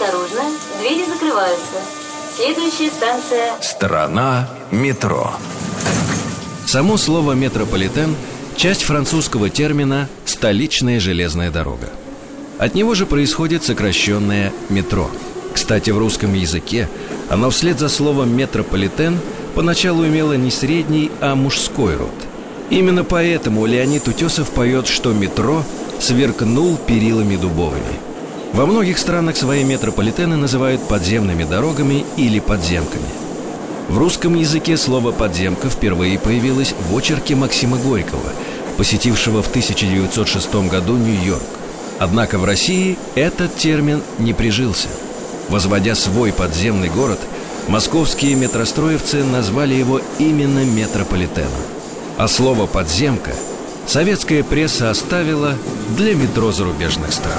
Осторожно, двери закрываются. Следующая станция... Страна метро. Само слово «метрополитен» – часть французского термина «столичная железная дорога». От него же происходит сокращенное «метро». Кстати, в русском языке оно вслед за словом «метрополитен» поначалу имело не средний, а мужской род. Именно поэтому Леонид Утесов поет, что метро сверкнул перилами дубовыми – во многих странах свои метрополитены называют подземными дорогами или подземками. В русском языке слово «подземка» впервые появилось в очерке Максима Горького, посетившего в 1906 году Нью-Йорк. Однако в России этот термин не прижился. Возводя свой подземный город, московские метростроевцы назвали его именно метрополитеном. А слово «подземка» советская пресса оставила для метро зарубежных стран.